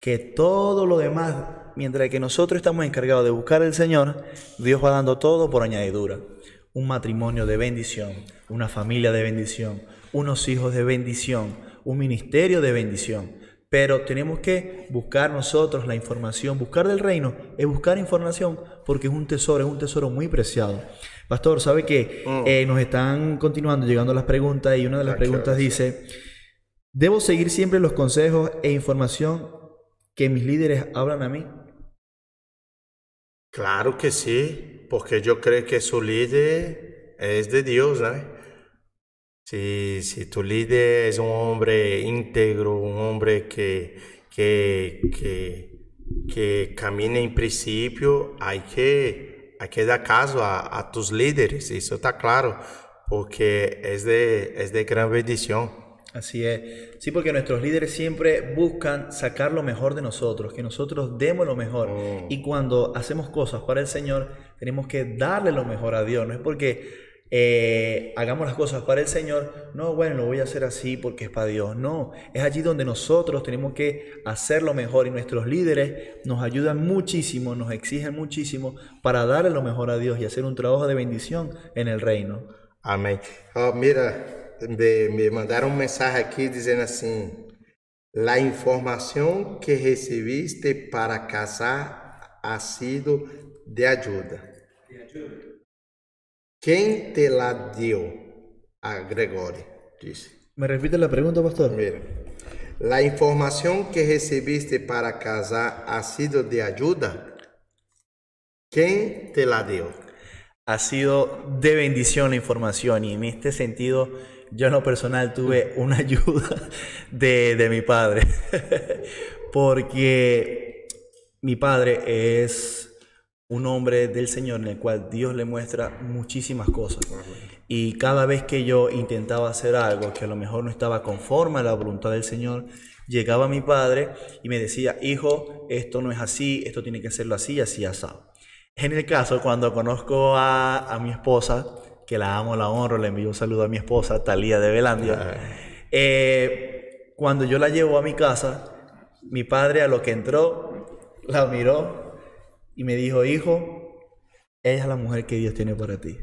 Que todo lo demás, mientras que nosotros estamos encargados de buscar al Señor, Dios va dando todo por añadidura. Un matrimonio de bendición, una familia de bendición, unos hijos de bendición, un ministerio de bendición. Pero tenemos que buscar nosotros la información, buscar del reino, es buscar información porque es un tesoro, es un tesoro muy preciado. Pastor, sabe que Mm. eh, nos están continuando llegando las preguntas y una de las Ah, preguntas dice, ¿debo seguir siempre los consejos e información que mis líderes hablan a mí? Claro que sí, porque yo creo que su líder es de Dios, ¿no? Si, si tu líder es un hombre íntegro, un hombre que, que, que, que camina en principio, hay que, hay que dar caso a, a tus líderes, eso está claro, porque es de, es de gran bendición. Así es. Sí, porque nuestros líderes siempre buscan sacar lo mejor de nosotros, que nosotros demos lo mejor. Mm. Y cuando hacemos cosas para el Señor, tenemos que darle lo mejor a Dios. No es porque eh, hagamos las cosas para el Señor, no, bueno, lo voy a hacer así porque es para Dios. No, es allí donde nosotros tenemos que hacer lo mejor y nuestros líderes nos ayudan muchísimo, nos exigen muchísimo para darle lo mejor a Dios y hacer un trabajo de bendición en el reino. Amém. Ó, mira, me, me mandaram um mensagem aqui dizendo assim: La informação que recebiste para casar ha sido de ajuda. Quem te la deu? A Gregório disse. ¿Me repite la pregunta, pastor? Mira, la informação que recebiste para casar ha sido de ajuda? Quem te la deu? ha sido de bendición la información y en este sentido yo en lo personal tuve una ayuda de, de mi padre porque mi padre es un hombre del Señor en el cual Dios le muestra muchísimas cosas. Y cada vez que yo intentaba hacer algo que a lo mejor no estaba conforme a la voluntad del Señor llegaba mi padre y me decía hijo esto no es así esto tiene que hacerlo así así asado en el caso, cuando conozco a, a mi esposa, que la amo, la honro, le envío un saludo a mi esposa, Talía de Belandia, eh, cuando yo la llevo a mi casa, mi padre a lo que entró, la miró y me dijo, hijo, ella es la mujer que Dios tiene para ti.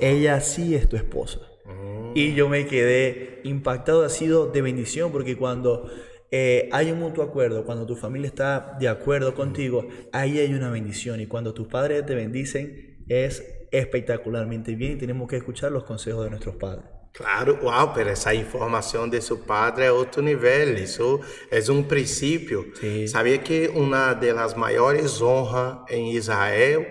Ella sí es tu esposa. Y yo me quedé impactado, ha sido de bendición, porque cuando eh, hay un mutuo acuerdo, cuando tu familia está de acuerdo contigo, ahí hay una bendición. Y cuando tus padres te bendicen, es espectacularmente bien y tenemos que escuchar los consejos de nuestros padres. Claro, uau, pero essa informação de seu padre é outro nível, isso é um princípio. Sabia que uma das maiores honras em Israel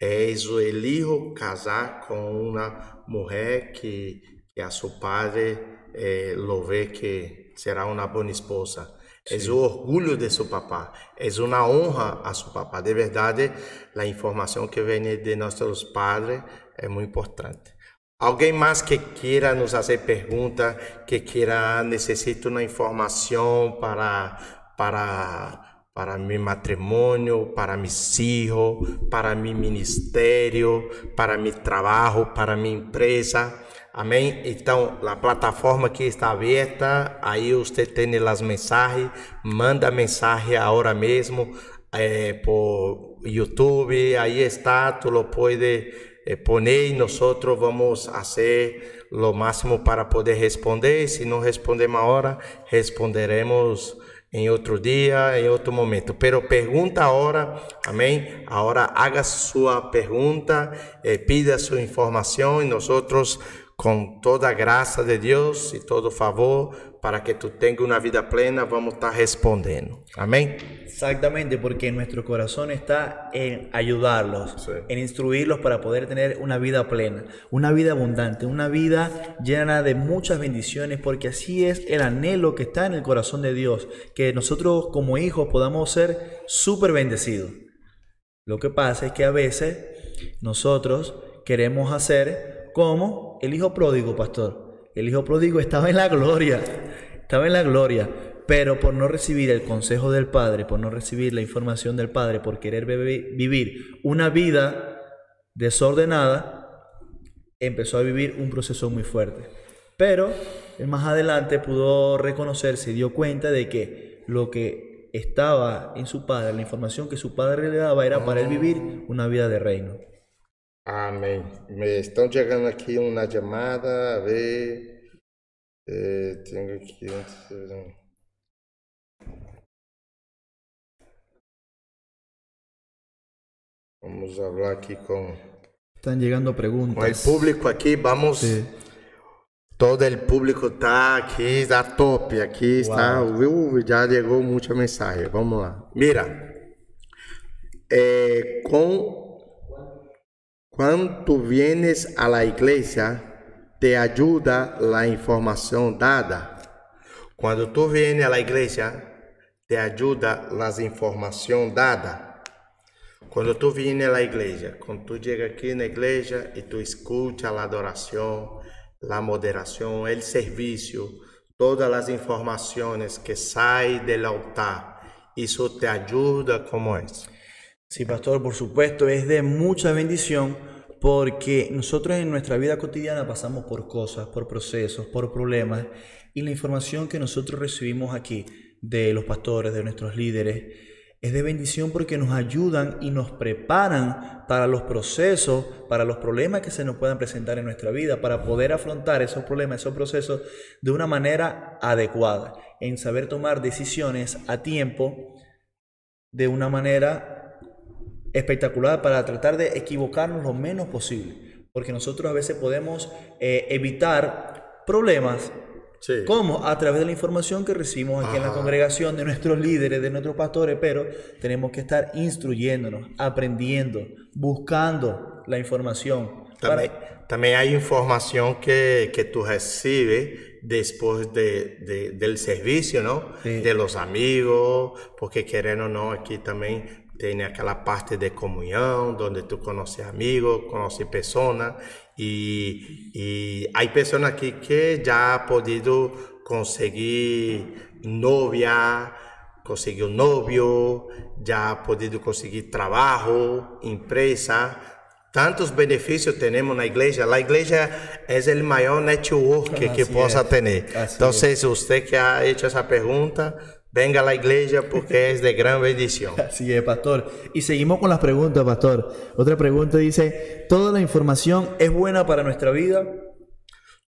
é o hijo casar com uma mulher que, que a seu padre eh, lo vê que será uma boa esposa. É o orgulho de seu papá, é uma honra a seu papá. De verdade, a informação que vem de nossos padres é muito importante. Alguém mais que queira nos fazer pergunta, que queira necessita uma informação para para para meu matrimônio, para mis hijos, para mi ministério, para mi trabalho, para minha empresa. Amém? Então, a plataforma aqui está aberta, aí você tem as mensagens, manda mensagem agora mesmo eh, por YouTube, aí está, tu lo puedes eh, poner y nosotros vamos a hacer lo máximo para poder responder. Si no respondemos ahora, responderemos en otro día, en otro momento. Pero pregunta ahora, amén. Ahora haga su pregunta, eh, pida su información y nosotros con toda graça de Deus e todo favor, para que tu tenha uma vida plena, vamos estar respondendo. Amém? Exactamente, porque nuestro corazón está en ayudarlos, Sí. en instruirlos para poder tener una vida plena, una vida abundante, una vida llena de muchas bendiciones, porque así es el anhelo que está en el corazón de Dios, que nosotros como hijos podamos ser súper bendecidos. Lo que pasa es que a veces nosotros queremos hacer como el hijo pródigo, pastor. El hijo pródigo estaba en la gloria, estaba en la gloria, pero por no recibir el consejo del Padre, por no recibir la información del Padre, por querer vivir una vida desordenada, empezó a vivir un proceso muy fuerte. Pero más adelante pudo reconocer, se dio cuenta de que lo que estaba en su padre, la información que su padre le daba era para él vivir una vida de reino. Amém. Me estão chegando aqui uma chamada, a ver. Eh, tenho aqui. Vamos falar aqui com, Están llegando com o público aqui. Vamos. Sí. Todo o público está aqui, está top. Aqui está. Uh, já chegou muita mensagem. Vamos lá. Mira. eh, com Quando vienes a la iglesia, te ayuda la información dada. Cuando tú vienes a la iglesia, te ayuda las información dada. Cuando tú vienes a la iglesia, cuando tú llegas aquí aqui la iglesia y tú escuchas a adoración, la moderación, el servicio, todas las informaciones que saem del altar, eso te ayuda como es. Sí, pastor, por supuesto, es de mucha bendición porque nosotros en nuestra vida cotidiana pasamos por cosas, por procesos, por problemas y la información que nosotros recibimos aquí de los pastores, de nuestros líderes, es de bendición porque nos ayudan y nos preparan para los procesos, para los problemas que se nos puedan presentar en nuestra vida, para poder afrontar esos problemas, esos procesos de una manera adecuada, en saber tomar decisiones a tiempo, de una manera espectacular para tratar de equivocarnos lo menos posible. Porque nosotros a veces podemos eh, evitar problemas. Sí. como A través de la información que recibimos aquí en la congregación de nuestros líderes, de nuestros pastores, pero tenemos que estar instruyéndonos, aprendiendo, buscando la información. Também, para- também há informação que, que tu recebe depois de, de, del serviço, não? Sim. De los amigos, porque querendo ou não, aqui também tem aquela parte de comunhão, onde tu conhece amigos, conhece pessoas, e, e há pessoas aqui que já podido conseguir novia, conseguiu novio, já podido conseguir trabalho, empresa. Tantos benefícios temos na igreja. A igreja é o maior network que possa es, ter. Então, você que ha hecho essa pergunta, venga a la igreja porque é de gran bendición. Así es, pastor. Y seguimos con las preguntas, pastor. Otra pregunta dice, ¿toda la información es buena para nuestra vida?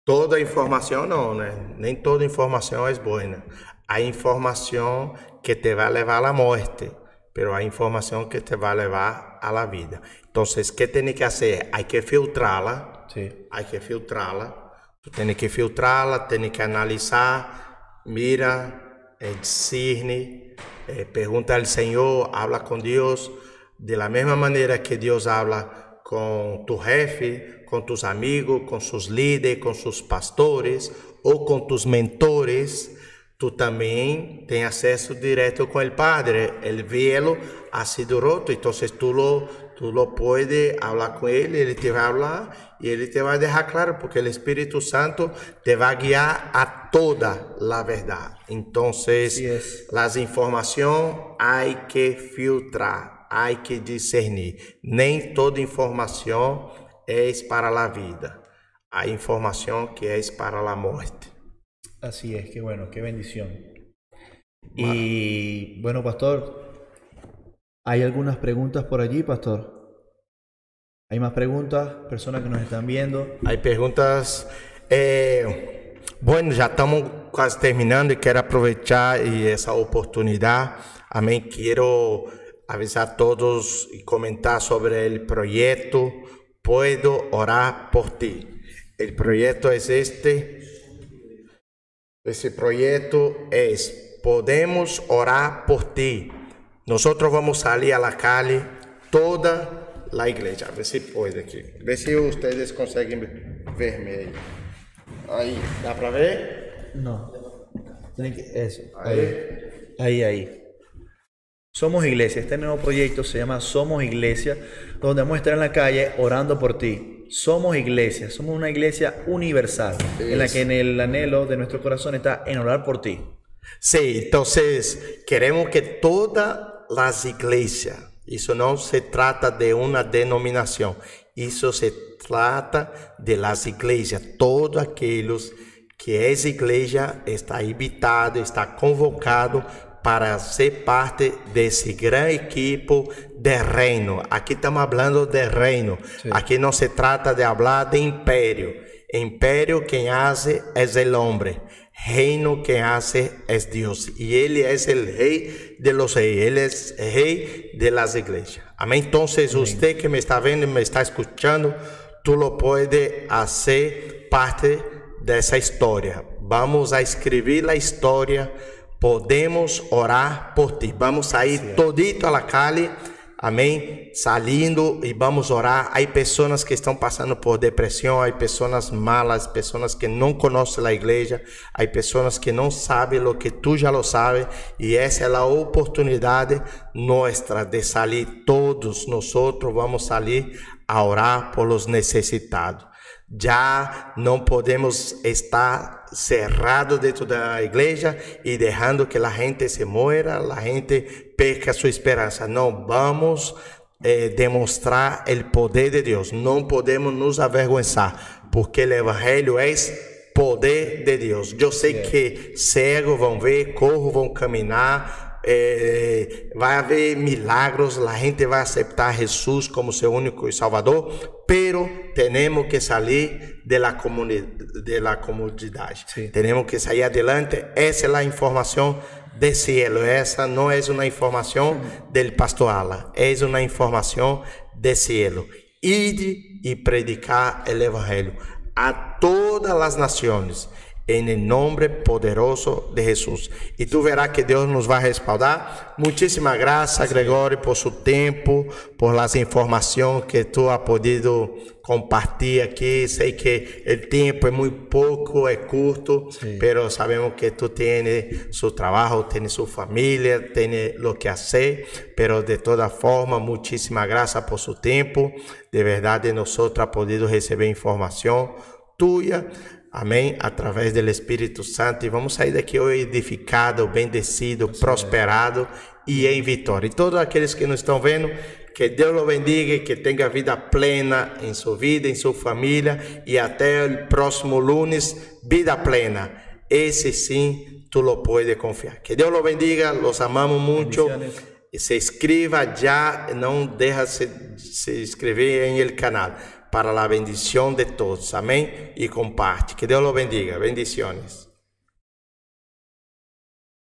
Toda informação não, né? Nem toda informação é boa. Há informação que te vai levar à morte, pero há informação que te vai levar à la vida. O que tem que fazer? Há que filtrá-la. Sí. Hay que filtrarla. Tú tienes que filtrarla, tienes que analizar, mira, eh, discerne, eh, pregunta al Señor, habla con Dios de la misma manera que Dios habla con tu jefe, con tus amigos, con sus líderes, con sus pastores o con tus mentores. Tú también tienes acceso directo con el Padre. El velo ha sido roto, entonces tú lo, tú lo puedes hablar con Él, Él te va a hablar y Él te va a dejar claro, porque el Espíritu Santo te va a guiar a toda la verdad. Entonces, las informaciones hay que filtrar, hay que discernir. Nem toda información es para la vida. Hay información que es para la muerte. Así es, qué bueno, qué bendición. Y bueno, pastor, ¿hay algunas preguntas por allí, pastor? ¿Hay más preguntas? Personas que nos están viendo. Aí perguntas. É, bueno, já estamos quase terminando e quero aproveitar e essa oportunidade. Amém. Quero avisar a todos e comentar sobre o projeto. Puedo orar por ti. O projeto é este. Esse projeto é Podemos orar por ti. Nosotros vamos salir a la calle, toda la iglesia. A ver si puede aquí. A ver si ustedes conseguem verme aí. Aí, dá para ver? No. Eso. Aí. Ahí, ahí. Somos Iglesia. Este nuevo proyecto se llama Somos Iglesia, donde vamos a estar en la calle orando por ti. Somos Iglesia. Somos una iglesia universal, en la que en el anhelo de nuestro corazón está en orar por ti. Sim, então queremos que todas as igrejas, isso não se trata de uma denominação, isso se trata de las igrejas, todos aqueles que essa igreja está invitado, está convocado para ser parte desse grande equipo de reino. Aqui estamos falando de reino. Sim. Aqui não se trata de falar de império. Império quem hace é o homem. Reino quem hace é Deus. E Ele é o rei de los reis. Ele é rei de las igrejas. Amém? Então, você que me está vendo e me está escutando, tu lo pode fazer parte dessa história. Vamos a escrever a história podemos orar por ti. Vamos sair todito a la calle, amém? Saindo e vamos orar. Há pessoas que estão passando por depressão, há pessoas malas, pessoas que não conhecem a igreja, há pessoas que não sabem o que tu já lo sabes, e essa é a oportunidade nossa de sair todos nós vamos sair a orar por los necessitados. Já não podemos estar cerrado dentro da igreja e deixando que a gente se muera, a gente perca sua esperança. Não, vamos eh, demonstrar o poder de Deus. Não podemos nos avergonçar, porque o evangelho é poder de Deus. Eu sei que cegos vão ver, corro vão caminhar, é, vai haver milagros, a gente vai aceitar Jesus como seu único Salvador, pero temos que sair de la, de la comodidade, sí. temos que sair adelante. Essa é a informação de cielo, essa não é uma informação del pastor Ala, é uma informação de cielo. Ide e predicar o evangelho a todas as nações en el nombre poderoso de Jesús. Y tú verás que Dios nos va a respaldar. Muchísimas gracias, Gregorio, por su tiempo, por las informaciones que tú has podido compartir aquí. Sé que el tiempo es muy poco, es corto, sí. pero sabemos que tú tienes su trabajo, tienes su familia, tienes lo que hacer, pero de todas formas, muchísimas gracias por su tiempo. De verdad, de nosotros ha podido recibir información tuya. Amém? Através do Espírito Santo. E vamos sair daqui hoje edificado, bendecido, prosperado e em vitória. E todos aqueles que nos estão vendo, que Deus o bendiga e que tenha vida plena em sua vida, em sua família. E até o próximo lunes, vida plena. Esse sim, tu lo puedes confiar. Que Deus o bendiga, los amamos muito. Se inscreva já, não deixa se, se inscrever em el canal para la bendición de todos. Amén. Y comparte. Que Dios lo bendiga. Bendiciones.